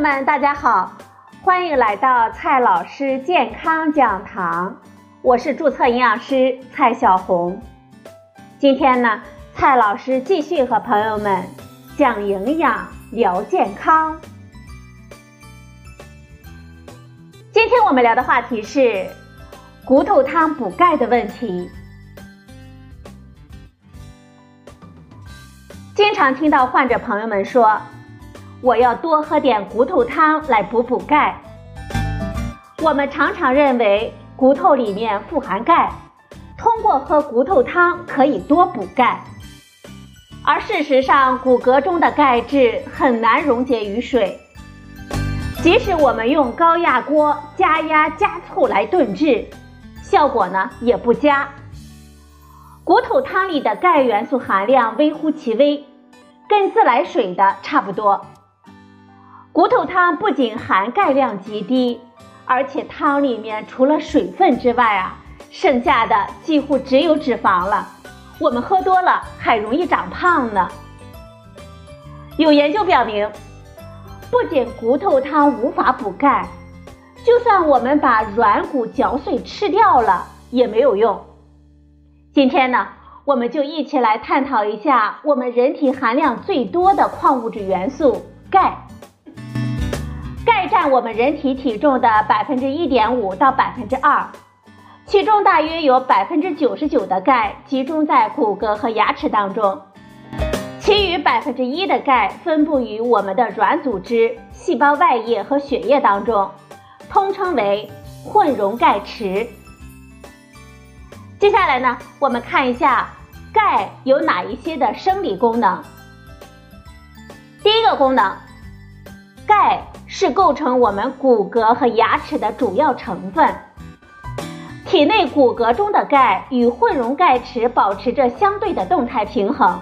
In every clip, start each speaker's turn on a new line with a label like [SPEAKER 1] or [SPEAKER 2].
[SPEAKER 1] 友们，大家好，欢迎来到蔡老师健康讲堂，我是注册营养师蔡小红。今天呢，蔡老师继续和朋友们讲营养、聊健康。今天我们聊的话题是骨头汤补钙的问题。经常听到患者朋友们说。我要多喝点骨头汤来补补钙。我们常常认为骨头里面富含钙，通过喝骨头汤可以多补钙。而事实上，骨骼中的钙质很难溶解于水，即使我们用高压锅加压加醋来炖制，效果呢也不佳。骨头汤里的钙元素含量微乎其微，跟自来水的差不多。骨头汤不仅含钙量极低，而且汤里面除了水分之外啊，剩下的几乎只有脂肪了。我们喝多了还容易长胖呢。有研究表明，不仅骨头汤无法补钙，就算我们把软骨嚼碎吃掉了也没有用。今天呢，我们就一起来探讨一下我们人体含量最多的矿物质元素钙。钙占我们人体体重的百分之一点五到百分之二，其中大约有百分之九十九的钙集中在骨骼和牙齿当中，其余百分之一的钙分布于我们的软组织、细胞外液和血液当中，通称为混溶钙池。接下来呢，我们看一下钙有哪一些的生理功能。第一个功能，钙。是构成我们骨骼和牙齿的主要成分。体内骨骼中的钙与混溶钙池保持着相对的动态平衡。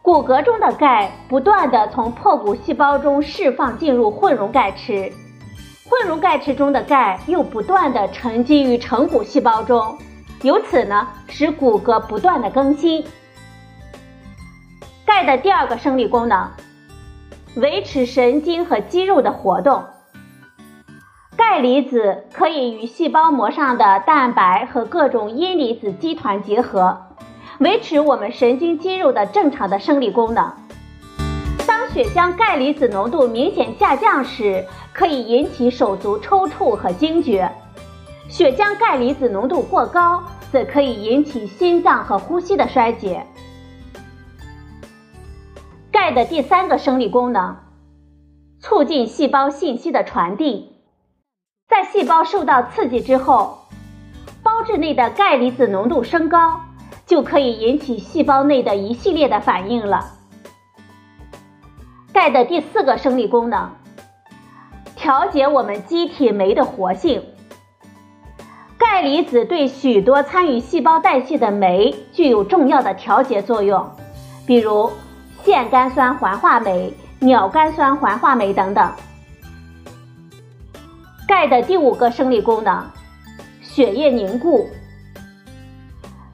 [SPEAKER 1] 骨骼中的钙不断的从破骨细胞中释放进入混溶钙池，混溶钙池中的钙又不断的沉积于成骨细胞中，由此呢使骨骼不断的更新。钙的第二个生理功能。维持神经和肌肉的活动，钙离子可以与细胞膜上的蛋白和各种阴离子基团结合，维持我们神经肌肉的正常的生理功能。当血浆钙离子浓度明显下降时，可以引起手足抽搐和惊厥；血浆钙离子浓度过高，则可以引起心脏和呼吸的衰竭。钙的第三个生理功能，促进细胞信息的传递。在细胞受到刺激之后，胞质内的钙离子浓度升高，就可以引起细胞内的一系列的反应了。钙的第四个生理功能，调节我们机体酶的活性。钙离子对许多参与细胞代谢的酶具有重要的调节作用，比如。腺苷酸环化酶、鸟苷酸环化酶等等。钙的第五个生理功能，血液凝固。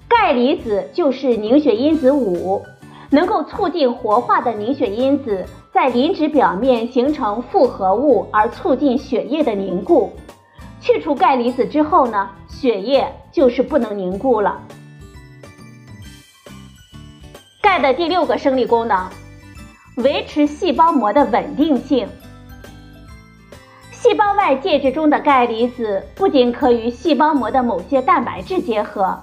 [SPEAKER 1] 钙离子就是凝血因子五，能够促进活化的凝血因子在磷脂表面形成复合物，而促进血液的凝固。去除钙离子之后呢，血液就是不能凝固了。钙的第六个生理功能，维持细胞膜的稳定性。细胞外介质中的钙离子不仅可与细胞膜的某些蛋白质结合，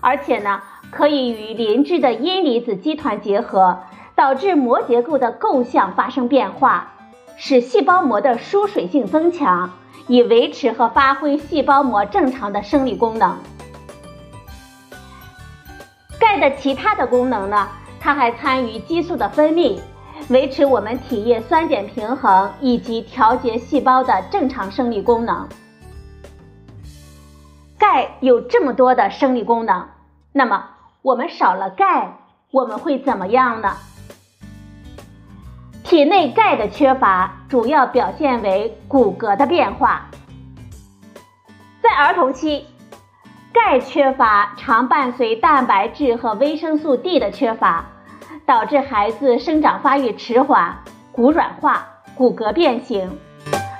[SPEAKER 1] 而且呢，可以与磷脂的阴离子基团结合，导致膜结构的构象发生变化，使细胞膜的疏水性增强，以维持和发挥细胞膜正常的生理功能。钙的其他的功能呢？它还参与激素的分泌，维持我们体液酸碱平衡，以及调节细胞的正常生理功能。钙有这么多的生理功能，那么我们少了钙，我们会怎么样呢？体内钙的缺乏主要表现为骨骼的变化，在儿童期。钙缺乏常伴随蛋白质和维生素 D 的缺乏，导致孩子生长发育迟缓、骨软化，骨骼变形，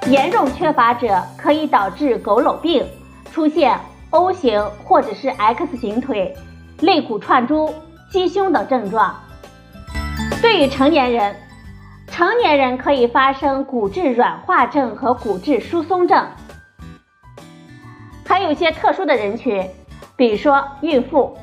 [SPEAKER 1] 严重缺乏者可以导致佝偻病，出现 O 型或者是 X 型腿、肋骨串珠、鸡胸等症状。对于成年人，成年人可以发生骨质软化症和骨质疏松症。还有些特殊的人群，比如说孕妇，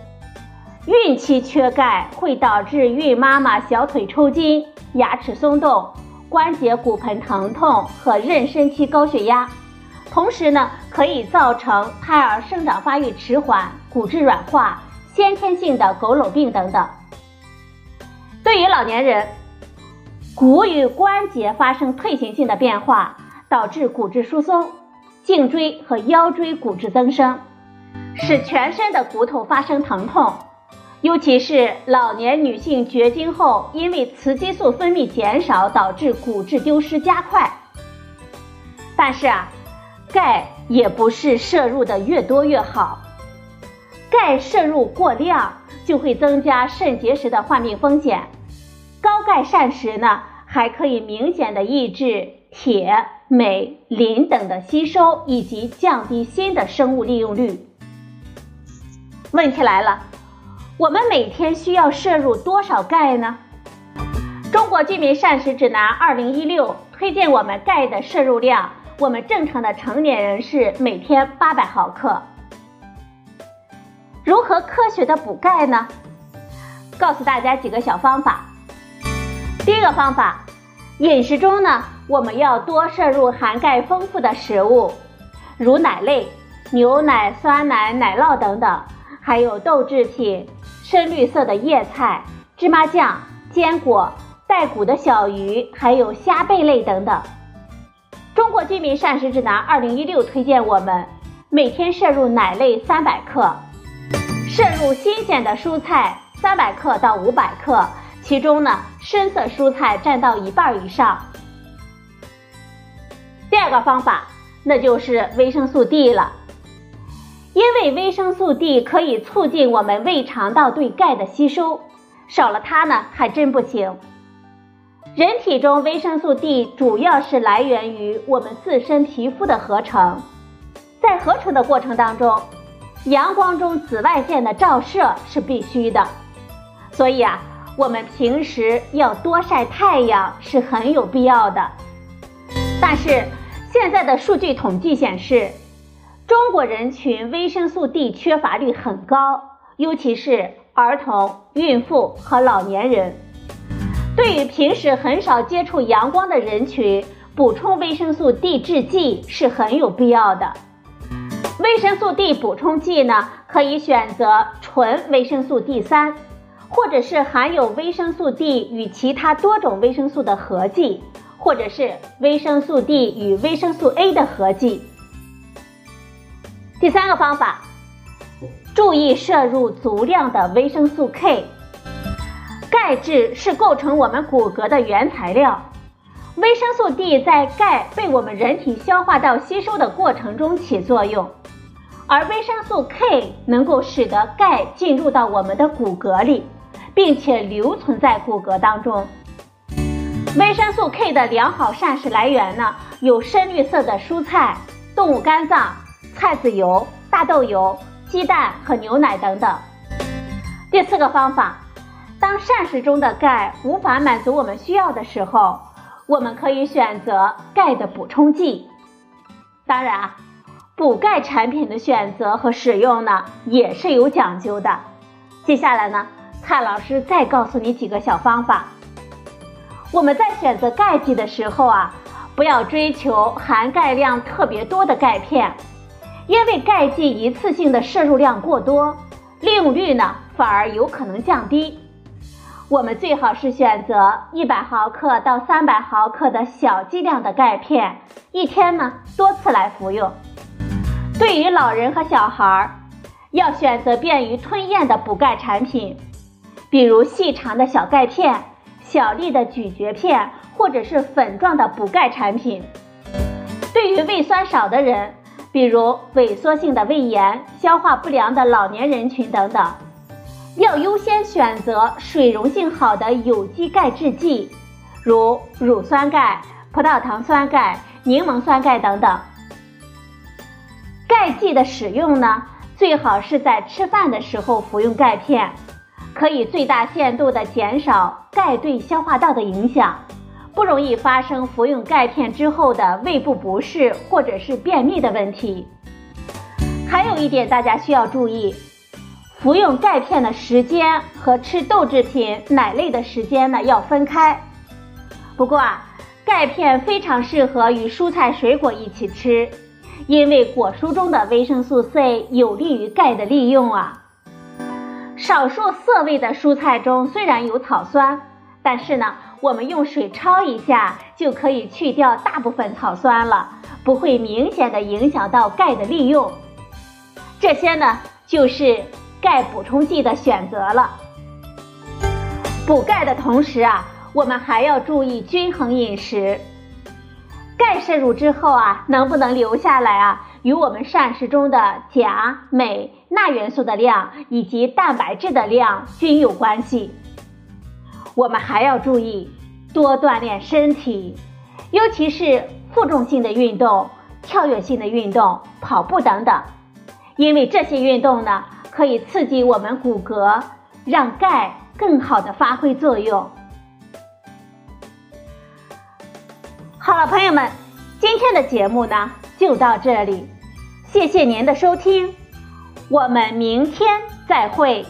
[SPEAKER 1] 孕期缺钙会导致孕妈妈小腿抽筋、牙齿松动、关节骨盆疼痛和妊娠期高血压，同时呢，可以造成胎儿生长发育迟缓、骨质软化、先天性的佝偻病等等。对于老年人，骨与关节发生退行性的变化，导致骨质疏松，颈椎和腰椎骨质增生，使全身的骨头发生疼痛。尤其是老年女性绝经后，因为雌激素分泌减少，导致骨质丢失加快。但是啊，钙也不是摄入的越多越好，钙摄入过量。就会增加肾结石的患病风险。高钙膳食呢，还可以明显的抑制铁、镁、磷等的吸收，以及降低锌的生物利用率。问题来了，我们每天需要摄入多少钙呢？中国居民膳食指南二零一六推荐我们钙的摄入量，我们正常的成年人是每天八百毫克。如何科学的补钙呢？告诉大家几个小方法。第一个方法，饮食中呢，我们要多摄入含钙丰富的食物，如奶类、牛奶、酸奶、奶酪等等，还有豆制品、深绿色的叶菜、芝麻酱、坚果、带骨的小鱼，还有虾贝类等等。中国居民膳食指南二零一六推荐我们每天摄入奶类三百克。摄入新鲜的蔬菜三百克到五百克，其中呢深色蔬菜占到一半以上。第二个方法，那就是维生素 D 了，因为维生素 D 可以促进我们胃肠道对钙的吸收，少了它呢还真不行。人体中维生素 D 主要是来源于我们自身皮肤的合成，在合成的过程当中。阳光中紫外线的照射是必须的，所以啊，我们平时要多晒太阳是很有必要的。但是现在的数据统计显示，中国人群维生素 D 缺乏率很高，尤其是儿童、孕妇和老年人。对于平时很少接触阳光的人群，补充维生素 D 制剂是很有必要的。维生素 D 补充剂呢，可以选择纯维生素 D 三，或者是含有维生素 D 与其他多种维生素的合剂，或者是维生素 D 与维生素 A 的合剂。第三个方法，注意摄入足量的维生素 K。钙质是构成我们骨骼的原材料，维生素 D 在钙被我们人体消化到吸收的过程中起作用。而维生素 K 能够使得钙进入到我们的骨骼里，并且留存在骨骼当中。维生素 K 的良好膳食来源呢，有深绿色的蔬菜、动物肝脏、菜籽油、大豆油、鸡蛋和牛奶等等。第四个方法，当膳食中的钙无法满足我们需要的时候，我们可以选择钙的补充剂。当然。补钙产品的选择和使用呢，也是有讲究的。接下来呢，蔡老师再告诉你几个小方法。我们在选择钙剂的时候啊，不要追求含钙量特别多的钙片，因为钙剂一次性的摄入量过多，利用率呢反而有可能降低。我们最好是选择一百毫克到三百毫克的小剂量的钙片，一天呢多次来服用。对于老人和小孩儿，要选择便于吞咽的补钙产品，比如细长的小钙片、小粒的咀嚼片，或者是粉状的补钙产品。对于胃酸少的人，比如萎缩性的胃炎、消化不良的老年人群等等，要优先选择水溶性好的有机钙制剂，如乳酸钙、葡萄糖酸钙、柠檬酸钙等等。钙剂的使用呢，最好是在吃饭的时候服用钙片，可以最大限度的减少钙对消化道的影响，不容易发生服用钙片之后的胃部不适或者是便秘的问题。还有一点大家需要注意。服用钙片的时间和吃豆制品、奶类的时间呢要分开。不过啊，钙片非常适合与蔬菜水果一起吃，因为果蔬中的维生素 C 有利于钙的利用啊。少数涩味的蔬菜中虽然有草酸，但是呢，我们用水焯一下就可以去掉大部分草酸了，不会明显的影响到钙的利用。这些呢就是。钙补充剂的选择了。补钙的同时啊，我们还要注意均衡饮食。钙摄入之后啊，能不能留下来啊，与我们膳食中的钾、镁、钠元素的量以及蛋白质的量均有关系。我们还要注意多锻炼身体，尤其是负重性的运动、跳跃性的运动、跑步等等，因为这些运动呢。可以刺激我们骨骼，让钙更好的发挥作用。好了，朋友们，今天的节目呢就到这里，谢谢您的收听，我们明天再会。